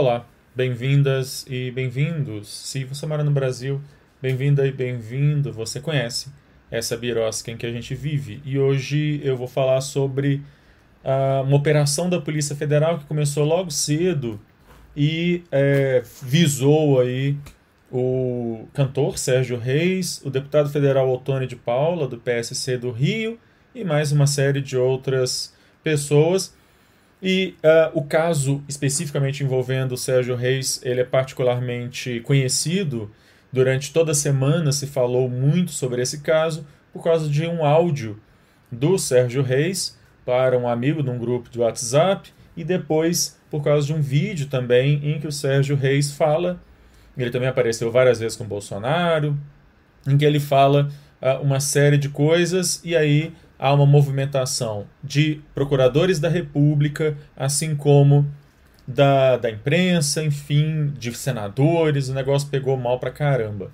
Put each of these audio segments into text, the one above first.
Olá, bem-vindas e bem-vindos. Se você mora no Brasil, bem-vinda e bem-vindo. Você conhece essa birosca em que a gente vive. E hoje eu vou falar sobre ah, uma operação da Polícia Federal que começou logo cedo e é, visou aí o cantor Sérgio Reis, o deputado federal Otônio de Paula, do PSC do Rio, e mais uma série de outras pessoas. E uh, o caso especificamente envolvendo o Sérgio Reis, ele é particularmente conhecido. Durante toda a semana se falou muito sobre esse caso por causa de um áudio do Sérgio Reis para um amigo de um grupo de WhatsApp e depois por causa de um vídeo também em que o Sérgio Reis fala, ele também apareceu várias vezes com Bolsonaro, em que ele fala uh, uma série de coisas e aí há uma movimentação de procuradores da República, assim como da, da imprensa, enfim, de senadores. O negócio pegou mal pra caramba.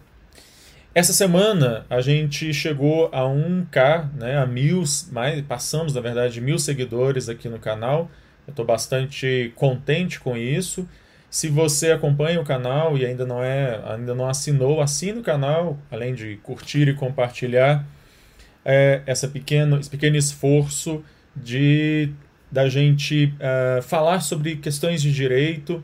Essa semana a gente chegou a 1K, né, a mil, mais, passamos na verdade mil seguidores aqui no canal. Eu estou bastante contente com isso. Se você acompanha o canal e ainda não é, ainda não assinou, assine o canal, além de curtir e compartilhar é, essa pequeno, esse pequeno esforço de da gente uh, falar sobre questões de direito,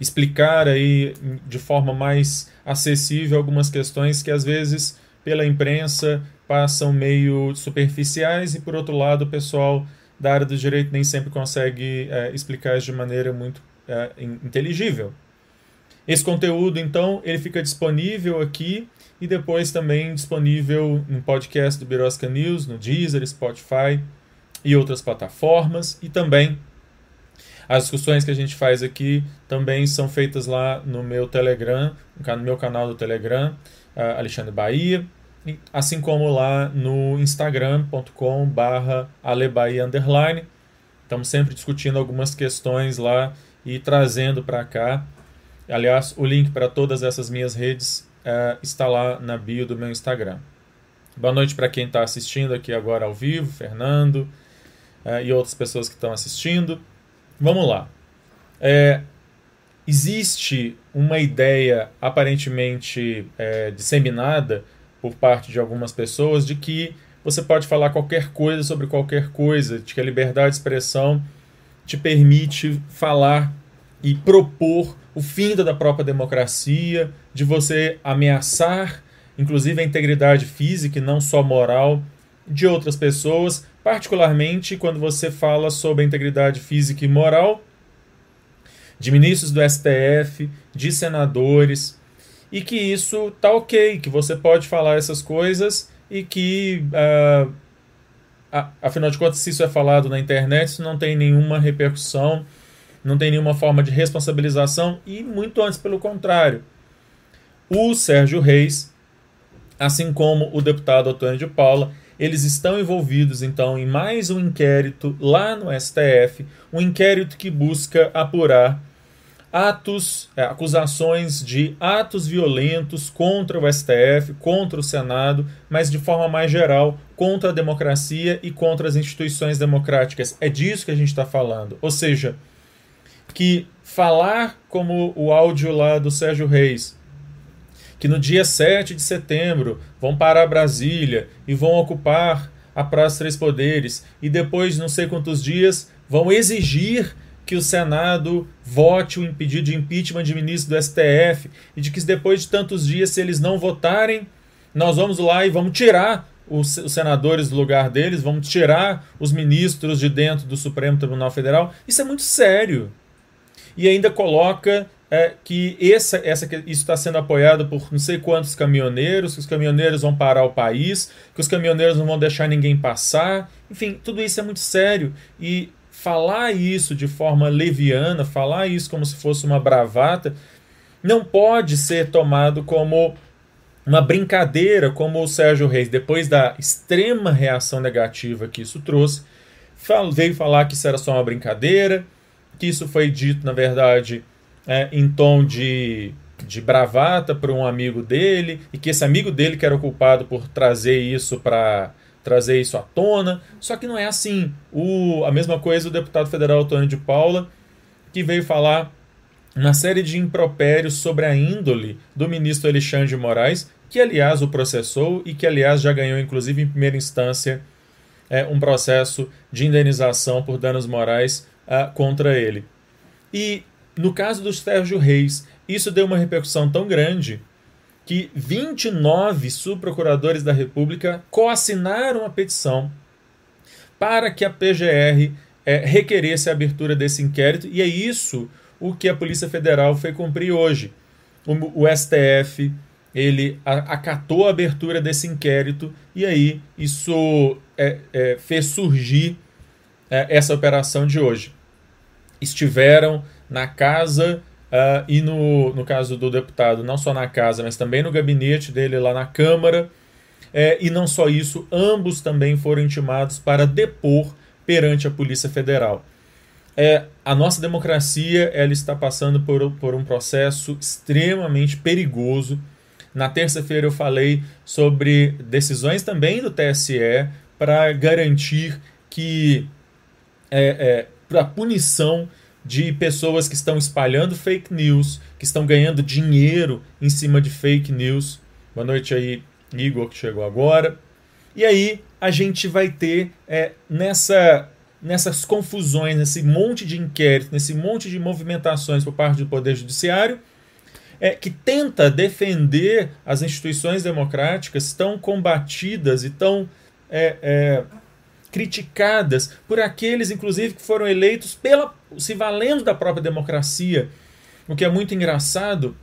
explicar aí de forma mais acessível algumas questões que às vezes pela imprensa passam meio superficiais e por outro lado o pessoal da área do direito nem sempre consegue uh, explicar de maneira muito uh, inteligível. Esse conteúdo então ele fica disponível aqui e depois também disponível no podcast do Birosca News, no Deezer, Spotify e outras plataformas. E também as discussões que a gente faz aqui também são feitas lá no meu Telegram, no meu canal do Telegram, uh, Alexandre Bahia, assim como lá no instagram.com alebaia underline. Estamos sempre discutindo algumas questões lá e trazendo para cá. Aliás, o link para todas essas minhas redes uh, está lá na bio do meu Instagram. Boa noite para quem está assistindo aqui agora ao vivo, Fernando uh, e outras pessoas que estão assistindo. Vamos lá. É, existe uma ideia aparentemente é, disseminada por parte de algumas pessoas de que você pode falar qualquer coisa sobre qualquer coisa, de que a liberdade de expressão te permite falar e propor o fim da própria democracia, de você ameaçar, inclusive, a integridade física e não só moral de outras pessoas, particularmente quando você fala sobre a integridade física e moral de ministros do STF, de senadores, e que isso tá ok, que você pode falar essas coisas e que, uh, afinal de contas, se isso é falado na internet, isso não tem nenhuma repercussão não tem nenhuma forma de responsabilização e muito antes pelo contrário. O Sérgio Reis, assim como o deputado Antônio de Paula, eles estão envolvidos então em mais um inquérito lá no STF, um inquérito que busca apurar atos, é, acusações de atos violentos contra o STF, contra o Senado, mas de forma mais geral contra a democracia e contra as instituições democráticas. É disso que a gente está falando. Ou seja, que falar como o áudio lá do Sérgio Reis, que no dia 7 de setembro vão parar Brasília e vão ocupar a Praça Três Poderes e depois de não sei quantos dias vão exigir que o Senado vote o pedido de impeachment de ministro do STF e de que depois de tantos dias, se eles não votarem, nós vamos lá e vamos tirar os, senadores do lugar deles, vamos tirar os ministros de dentro do Supremo Tribunal Federal. Isso é muito sério e ainda coloca é, que essa, essa, isso está sendo apoiado por não sei quantos caminhoneiros, que os caminhoneiros vão parar o país, que os caminhoneiros não vão deixar ninguém passar. Enfim, tudo isso é muito sério. E falar isso de forma leviana, falar isso como se fosse uma bravata, não pode ser tomado como uma brincadeira, como o Sérgio Reis, depois da extrema reação negativa que isso trouxe, veio falar que isso era só uma brincadeira, que isso foi dito, na verdade, é, em tom de, de bravata para um amigo dele, e que esse amigo dele que era o culpado por trazer isso para trazer isso à tona. Só que não é assim. O, a mesma coisa o deputado federal Antônio de Paula, que veio falar uma série de impropérios sobre a índole do ministro Alexandre de Moraes, que aliás o processou e que aliás já ganhou, inclusive em primeira instância, é, um processo de indenização por danos morais uh, contra ele. E no caso do Sérgio Reis, isso deu uma repercussão tão grande que 29 subprocuradores da República coassinaram a petição para que a PGR é, requeresse a abertura desse inquérito, e é isso o que a Polícia Federal foi cumprir hoje. O, o STF ele acatou a abertura desse inquérito e aí isso é, é, fez surgir é, essa operação de hoje. Estiveram na casa Uh, e no, no caso do deputado, não só na casa, mas também no gabinete dele lá na Câmara. É, e não só isso, ambos também foram intimados para depor perante a Polícia Federal. É, a nossa democracia ela está passando por, por um processo extremamente perigoso. Na terça-feira eu falei sobre decisões também do TSE para garantir que é, é, a punição de pessoas que estão espalhando fake news, que estão ganhando dinheiro em cima de fake news. Boa noite aí, Igor, que chegou agora. E aí a gente vai ter é, nessa, nessas confusões, nesse monte de inquéritos, nesse monte de movimentações por parte do Poder Judiciário, é, que tenta defender as instituições democráticas tão combatidas e tão é, é, criticadas por aqueles, inclusive, que foram eleitos pela, se valendo da própria democracia. O que é muito engraçado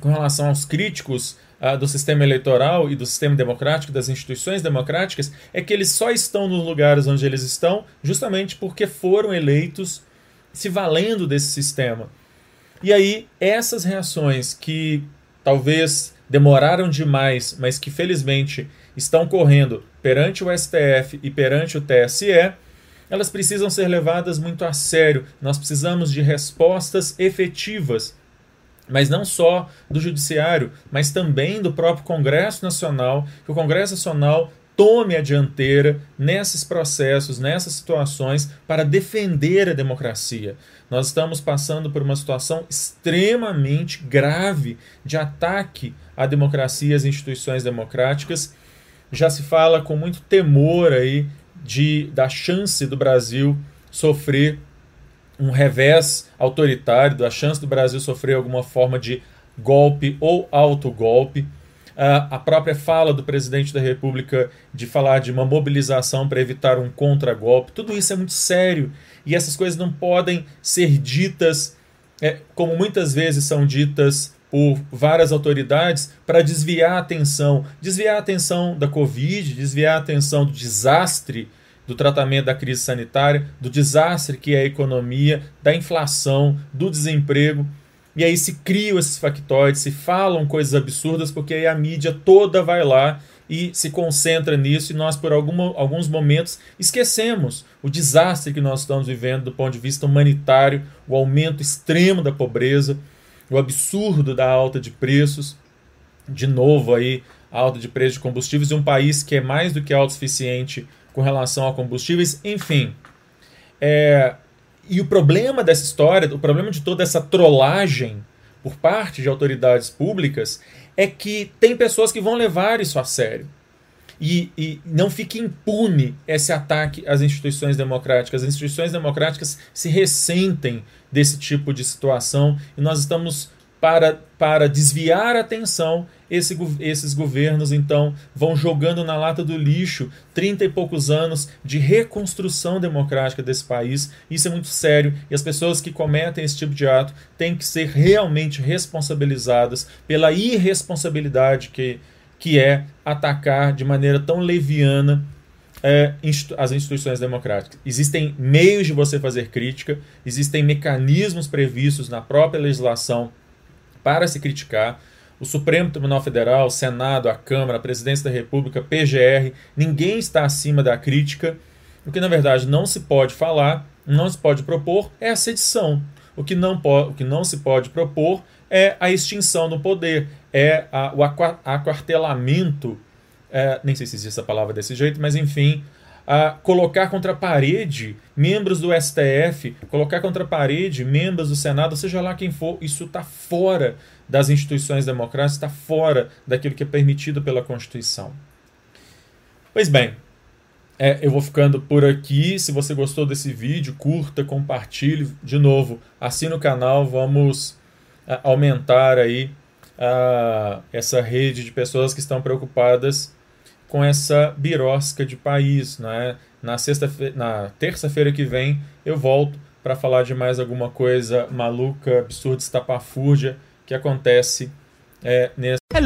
com relação aos críticos uh, do sistema eleitoral e do sistema democrático, das instituições democráticas, é que eles só estão nos lugares onde eles estão justamente porque foram eleitos se valendo desse sistema. E aí, essas reações que talvez demoraram demais, mas que felizmente estão correndo perante o STF e perante o TSE, elas precisam ser levadas muito a sério. Nós precisamos de respostas efetivas, mas não só do Judiciário, mas também do próprio Congresso Nacional, que o Congresso Nacional tome a dianteira nesses processos, nessas situações, para defender a democracia. Nós estamos passando por uma situação extremamente grave de ataque à democracia e às instituições democráticas. Já se fala com muito temor aí de, da chance do Brasil sofrer um revés autoritário, da chance do Brasil sofrer alguma forma de golpe ou autogolpe. A própria fala do presidente da República de falar de uma mobilização para evitar um contragolpe, tudo isso é muito sério e essas coisas não podem ser ditas é, como muitas vezes são ditas por várias autoridades para desviar a atenção, desviar a atenção da Covid, desviar a atenção do desastre do tratamento da crise sanitária, do desastre que é a economia, da inflação, do desemprego. E aí se criam esses factoides, se falam coisas absurdas, porque aí a mídia toda vai lá e se concentra nisso, e nós, por alguma, alguns momentos, esquecemos o desastre que nós estamos vivendo do ponto de vista humanitário, o aumento extremo da pobreza, o absurdo da alta de preços, de novo aí, a alta de preços de combustíveis, e um país que é mais do que autossuficiente com relação a combustíveis, enfim. É, e o problema dessa história, o problema de toda essa trollagem por parte de autoridades públicas é que tem pessoas que vão levar isso a sério. E, e, não fique impune esse ataque às instituições democráticas. As instituições democráticas se ressentem desse tipo de situação e nós estamos para, para desviar a atenção, esse, esses governos então vão jogando na lata do lixo 30 e poucos anos de reconstrução democrática desse país. Isso é muito sério e as pessoas que cometem esse tipo de ato têm que ser realmente responsabilizadas pela irresponsabilidade que, que é atacar de maneira tão leviana é, as instituições democráticas. Existem meios de você fazer crítica, existem mecanismos previstos na própria legislação para se criticar. O Supremo Tribunal Federal, o Senado, a Câmara, a Presidência da República, PGR, ninguém está acima da crítica. O que na verdade não se pode falar, não se pode propor é a sedição. O que não, o que não se pode propor é a extinção do poder, é a, o aquartelamento é, nem sei se existe essa palavra desse jeito, mas enfim, a colocar contra a parede membros do STF, colocar contra a parede membros do Senado, seja lá quem for, isso está fora das instituições democráticas, está fora daquilo que é permitido pela Constituição. Pois bem, é, eu vou ficando por aqui. Se você gostou desse vídeo, curta, compartilhe. De novo, assine o canal, vamos aumentar aí uh, essa rede de pessoas que estão preocupadas com essa birosca de país. Né? Na, sexta na terça-feira que vem eu volto para falar de mais alguma coisa maluca, absurda, estapafúrdia que acontece é, nesse.